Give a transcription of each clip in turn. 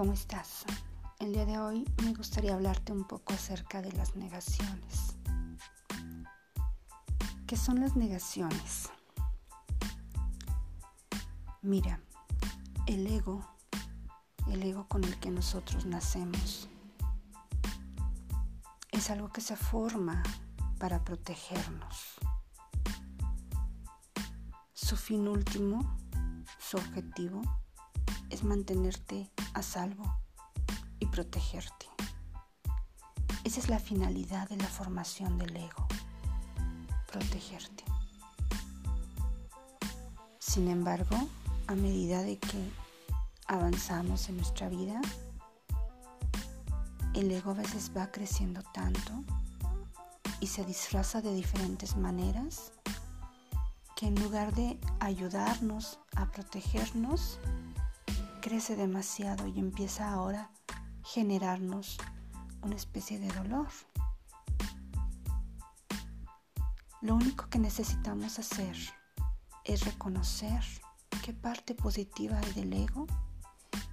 ¿Cómo estás? El día de hoy me gustaría hablarte un poco acerca de las negaciones. ¿Qué son las negaciones? Mira, el ego, el ego con el que nosotros nacemos, es algo que se forma para protegernos. Su fin último, su objetivo, es mantenerte a salvo y protegerte. Esa es la finalidad de la formación del ego, protegerte. Sin embargo, a medida de que avanzamos en nuestra vida, el ego a veces va creciendo tanto y se disfraza de diferentes maneras que en lugar de ayudarnos a protegernos, crece demasiado y empieza ahora a generarnos una especie de dolor. Lo único que necesitamos hacer es reconocer qué parte positiva hay del ego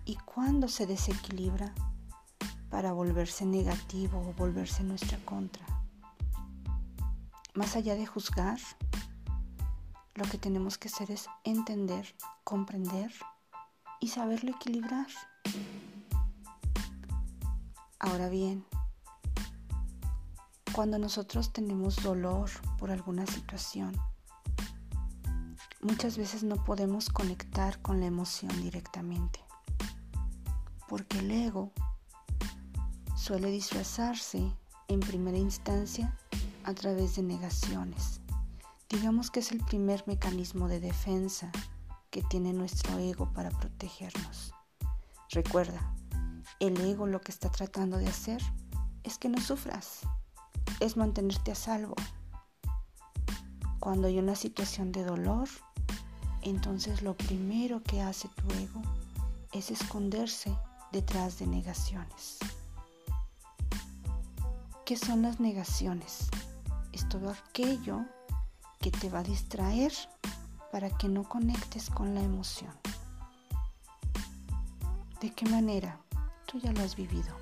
y cuándo se desequilibra para volverse negativo o volverse nuestra contra. Más allá de juzgar, lo que tenemos que hacer es entender, comprender y saberlo equilibrar. Ahora bien, cuando nosotros tenemos dolor por alguna situación, muchas veces no podemos conectar con la emoción directamente, porque el ego suele disfrazarse en primera instancia a través de negaciones. Digamos que es el primer mecanismo de defensa que tiene nuestro ego para protegernos. Recuerda, el ego lo que está tratando de hacer es que no sufras, es mantenerte a salvo. Cuando hay una situación de dolor, entonces lo primero que hace tu ego es esconderse detrás de negaciones. ¿Qué son las negaciones? Es todo aquello que te va a distraer para que no conectes con la emoción. ¿De qué manera? Tú ya lo has vivido.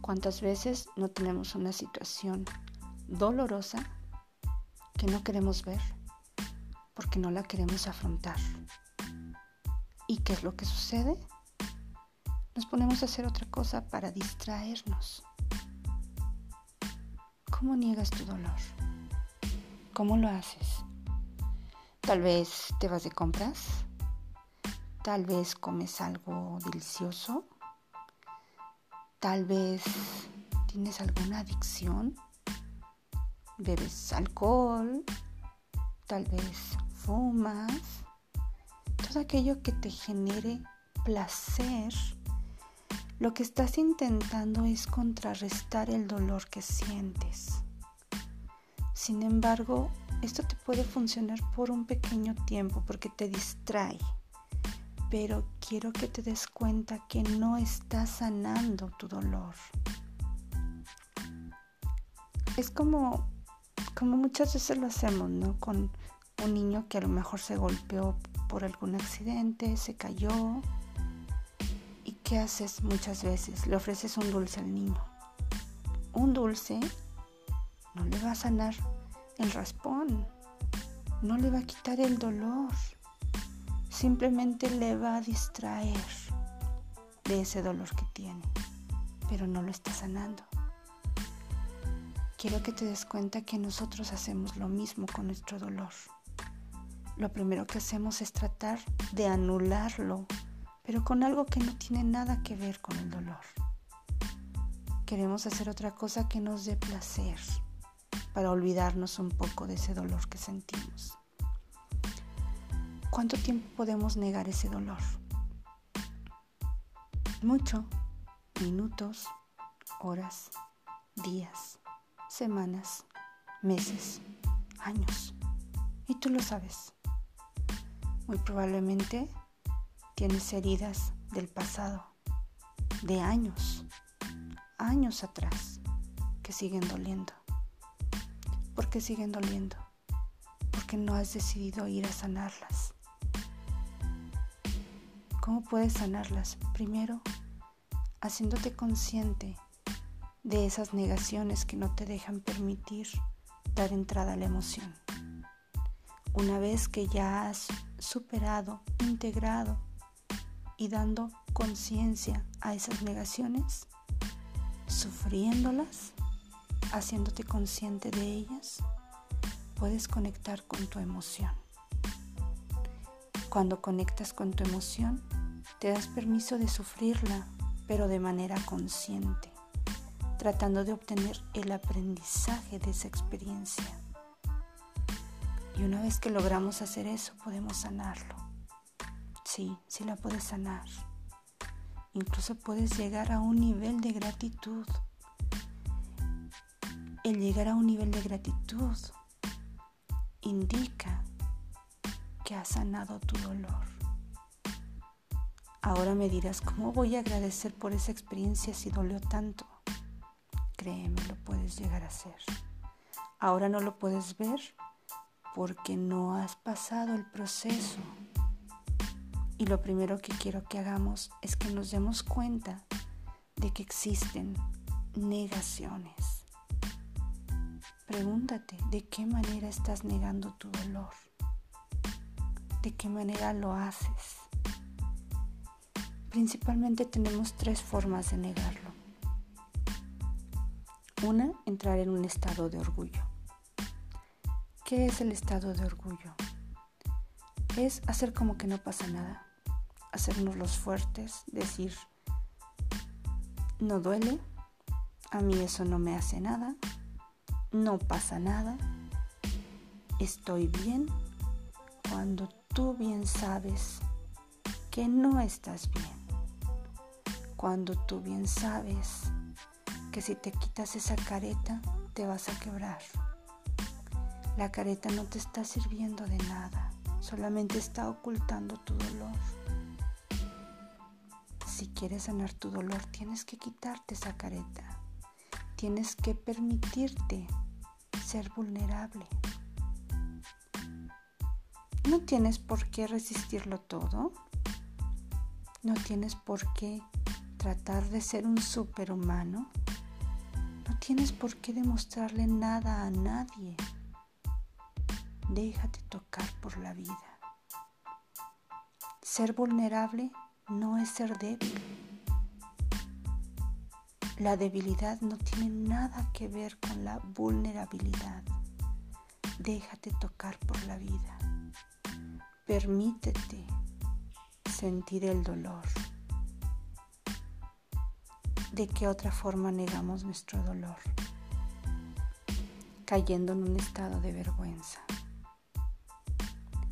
¿Cuántas veces no tenemos una situación dolorosa que no queremos ver porque no la queremos afrontar? ¿Y qué es lo que sucede? Nos ponemos a hacer otra cosa para distraernos. ¿Cómo niegas tu dolor? ¿Cómo lo haces? Tal vez te vas de compras, tal vez comes algo delicioso, tal vez tienes alguna adicción, bebes alcohol, tal vez fumas, todo aquello que te genere placer, lo que estás intentando es contrarrestar el dolor que sientes. Sin embargo, esto te puede funcionar por un pequeño tiempo porque te distrae, pero quiero que te des cuenta que no estás sanando tu dolor. Es como, como muchas veces lo hacemos, ¿no? Con un niño que a lo mejor se golpeó por algún accidente, se cayó. ¿Y qué haces muchas veces? Le ofreces un dulce al niño. Un dulce no le va a sanar el raspón, no le va a quitar el dolor, simplemente le va a distraer de ese dolor que tiene, pero no lo está sanando. Quiero que te des cuenta que nosotros hacemos lo mismo con nuestro dolor. Lo primero que hacemos es tratar de anularlo, pero con algo que no tiene nada que ver con el dolor. Queremos hacer otra cosa que nos dé placer para olvidarnos un poco de ese dolor que sentimos. ¿Cuánto tiempo podemos negar ese dolor? Mucho, minutos, horas, días, semanas, meses, años. Y tú lo sabes. Muy probablemente tienes heridas del pasado, de años, años atrás, que siguen doliendo. ¿Por qué siguen doliendo? Porque no has decidido ir a sanarlas. ¿Cómo puedes sanarlas? Primero, haciéndote consciente de esas negaciones que no te dejan permitir dar entrada a la emoción. Una vez que ya has superado, integrado y dando conciencia a esas negaciones, sufriéndolas, haciéndote consciente de ellas, puedes conectar con tu emoción. Cuando conectas con tu emoción, te das permiso de sufrirla, pero de manera consciente, tratando de obtener el aprendizaje de esa experiencia. Y una vez que logramos hacer eso, podemos sanarlo. Sí, sí la puedes sanar. Incluso puedes llegar a un nivel de gratitud. El llegar a un nivel de gratitud indica que has sanado tu dolor. Ahora me dirás, ¿cómo voy a agradecer por esa experiencia si dolió tanto? Créeme, lo puedes llegar a hacer. Ahora no lo puedes ver porque no has pasado el proceso. Y lo primero que quiero que hagamos es que nos demos cuenta de que existen negaciones. Pregúntate de qué manera estás negando tu dolor. De qué manera lo haces. Principalmente tenemos tres formas de negarlo. Una, entrar en un estado de orgullo. ¿Qué es el estado de orgullo? Es hacer como que no pasa nada, hacernos los fuertes, decir, no duele, a mí eso no me hace nada, no pasa nada, estoy bien, cuando tú bien sabes que no estás bien, cuando tú bien sabes que si te quitas esa careta te vas a quebrar. La careta no te está sirviendo de nada, solamente está ocultando tu dolor. Si quieres sanar tu dolor, tienes que quitarte esa careta. Tienes que permitirte ser vulnerable. No tienes por qué resistirlo todo. No tienes por qué tratar de ser un superhumano. No tienes por qué demostrarle nada a nadie. Déjate tocar por la vida. Ser vulnerable no es ser débil. La debilidad no tiene nada que ver con la vulnerabilidad. Déjate tocar por la vida. Permítete sentir el dolor. ¿De qué otra forma negamos nuestro dolor? Cayendo en un estado de vergüenza.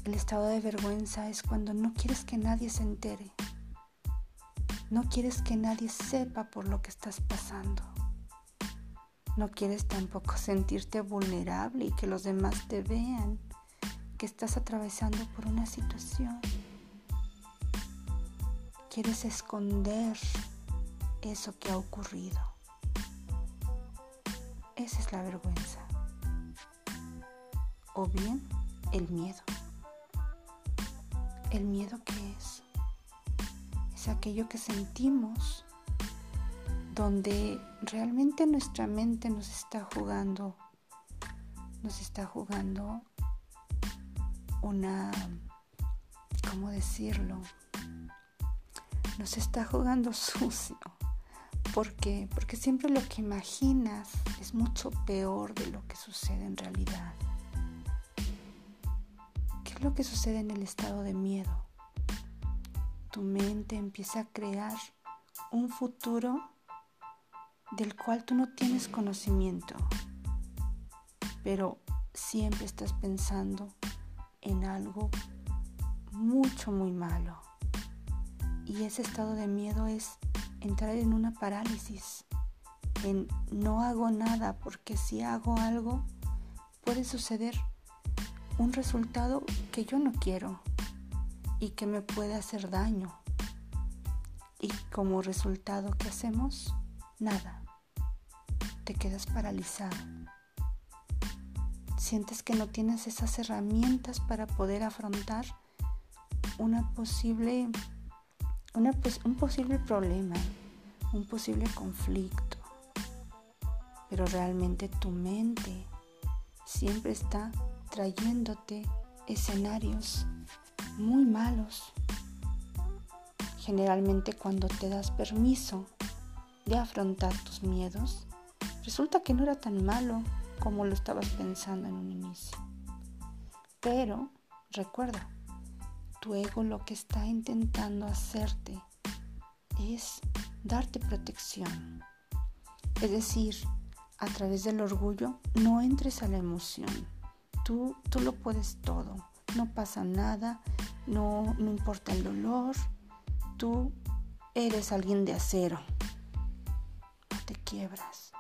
El estado de vergüenza es cuando no quieres que nadie se entere. No quieres que nadie sepa por lo que estás pasando. No quieres tampoco sentirte vulnerable y que los demás te vean que estás atravesando por una situación. Quieres esconder eso que ha ocurrido. Esa es la vergüenza. O bien el miedo. ¿El miedo qué es? Es aquello que sentimos donde realmente nuestra mente nos está jugando, nos está jugando una, ¿cómo decirlo? Nos está jugando sucio. ¿Por qué? Porque siempre lo que imaginas es mucho peor de lo que sucede en realidad lo que sucede en el estado de miedo. Tu mente empieza a crear un futuro del cual tú no tienes conocimiento, pero siempre estás pensando en algo mucho, muy malo. Y ese estado de miedo es entrar en una parálisis, en no hago nada, porque si hago algo puede suceder un resultado que yo no quiero y que me puede hacer daño. Y como resultado, ¿qué hacemos? Nada. Te quedas paralizado. Sientes que no tienes esas herramientas para poder afrontar una posible un posible problema, un posible conflicto. Pero realmente tu mente siempre está trayéndote escenarios muy malos. Generalmente cuando te das permiso de afrontar tus miedos, resulta que no era tan malo como lo estabas pensando en un inicio. Pero recuerda, tu ego lo que está intentando hacerte es darte protección. Es decir, a través del orgullo no entres a la emoción. Tú, tú lo puedes todo. No pasa nada, no, no importa el dolor. Tú eres alguien de acero. No te quiebras.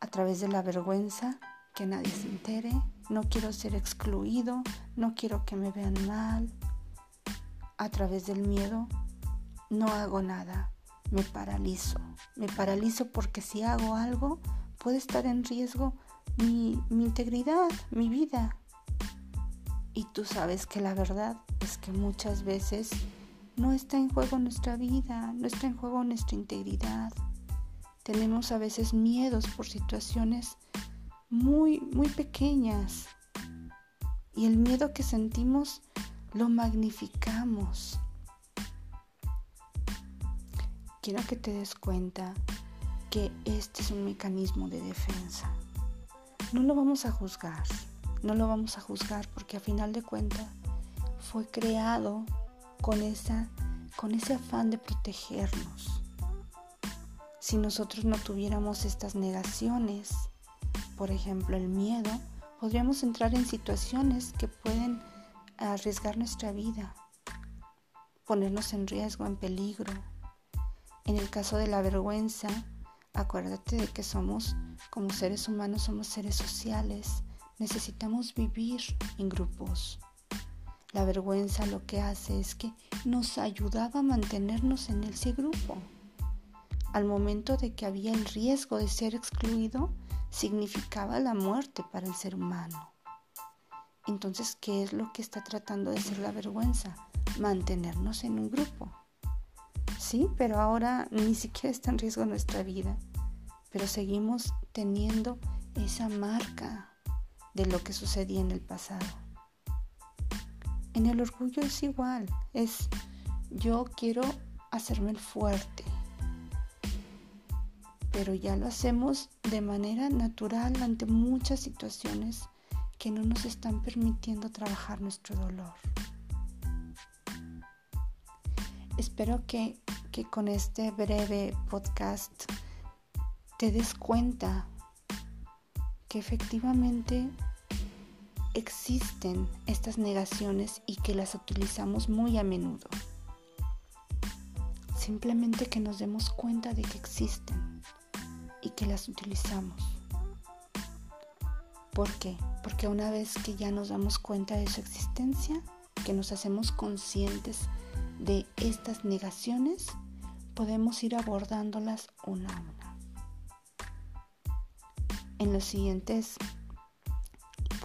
A través de la vergüenza, que nadie se entere. No quiero ser excluido. No quiero que me vean mal. A través del miedo, no hago nada me paralizo. Me paralizo porque si hago algo puede estar en riesgo mi, integridad, mi vida. Y tú sabes que la verdad es que muchas veces no está en juego nuestra vida, no está en juego nuestra integridad. Tenemos a veces miedos por situaciones muy, muy pequeñas. Y el miedo que sentimos lo magnificamos. quiero que te des cuenta que este es un mecanismo de defensa. No lo vamos a juzgar, no lo vamos a juzgar porque a final de cuentas fue creado con, esa, con ese afán de protegernos. Si nosotros no tuviéramos estas negaciones, por ejemplo el miedo, podríamos entrar en situaciones que pueden arriesgar nuestra vida, ponernos en riesgo, en peligro, en el caso de la vergüenza, acuérdate de que somos, como seres humanos, somos seres sociales. Necesitamos vivir en grupos. La vergüenza lo que hace es que nos ayudaba a mantenernos en ese grupo. Al momento de que había el riesgo de ser excluido, significaba la muerte para el ser humano. Entonces, ¿qué es lo que está tratando de ser la vergüenza? Mantenernos en un grupo. Sí, pero ahora ni siquiera está en riesgo nuestra vida. Pero seguimos teniendo esa marca de lo que sucedía en el pasado. En el orgullo es igual, es yo quiero hacerme el fuerte, pero ya lo hacemos de manera natural ante muchas situaciones que no nos están permitiendo trabajar nuestro dolor. Espero que, con este breve podcast te des cuenta que efectivamente existen estas negaciones y que las utilizamos muy a menudo. Simplemente que nos demos cuenta de que existen y que las utilizamos. ¿Por qué? Porque una vez que ya nos damos cuenta de su existencia, que nos hacemos conscientes de estas negaciones, podemos ir abordándolas una a una. En las siguientes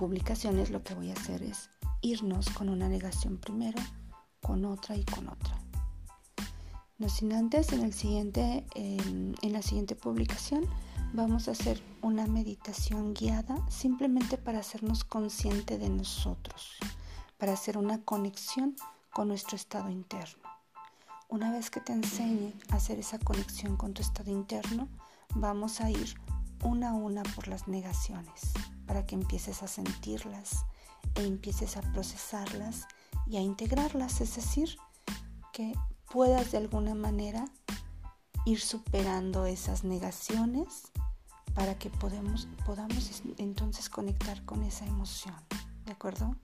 publicaciones lo que voy a hacer es irnos con una negación primero, con otra y con otra. No sin antes, en, el siguiente, en la siguiente publicación vamos a hacer una meditación guiada simplemente para hacernos consciente de nosotros, para hacer una conexión con nuestro estado interno. Una vez que te enseñe a hacer esa conexión con tu estado interno, vamos a ir una a una por las negaciones para que empieces a sentirlas e empieces a procesarlas y a integrarlas, es decir, que puedas de alguna manera ir superando esas negaciones para que podamos entonces conectar con esa emoción. ¿De acuerdo?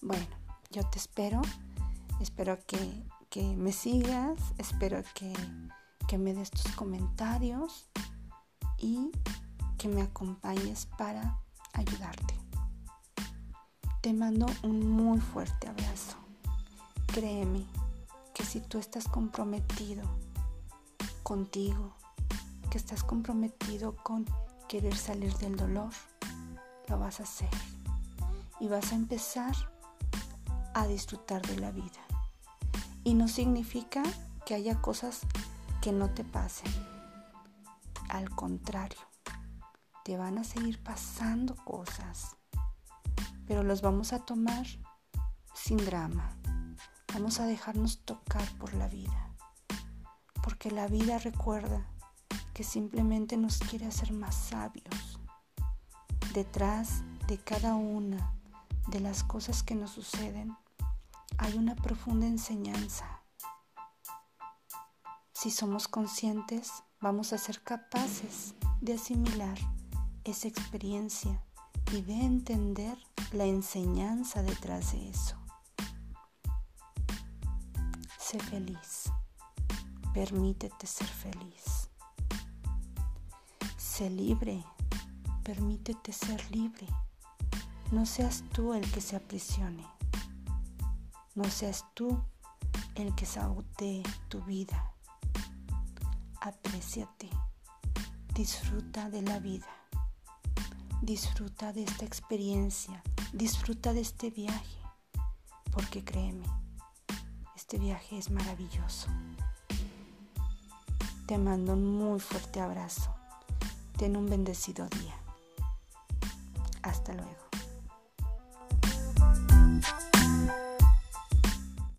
Bueno, yo te espero, espero que, me sigas, espero que, que me des tus comentarios y que me acompañes para ayudarte. Te mando un muy fuerte abrazo. Créeme que si tú estás comprometido contigo, que estás comprometido con querer salir del dolor, lo vas a hacer. Y vas a empezar a disfrutar de la vida. Y no significa que haya cosas que no te pasen. Al contrario, te van a seguir pasando cosas, pero los vamos a tomar sin drama. Vamos a dejarnos tocar por la vida, porque la vida recuerda que simplemente nos quiere hacer más sabios. Detrás de cada una de las cosas que nos suceden hay una profunda enseñanza. Si somos conscientes, vamos a ser capaces de asimilar esa experiencia y de entender la enseñanza detrás de eso. Sé feliz. Permítete ser feliz. Sé libre. Permítete ser libre. No seas tú el que se aprisione. No seas tú el que sabotee tu vida. Apréciate. Disfruta de la vida. Disfruta de esta experiencia. Disfruta de este viaje. Porque créeme, este viaje es maravilloso. Te mando un muy fuerte abrazo. Ten un bendecido día. Hasta luego.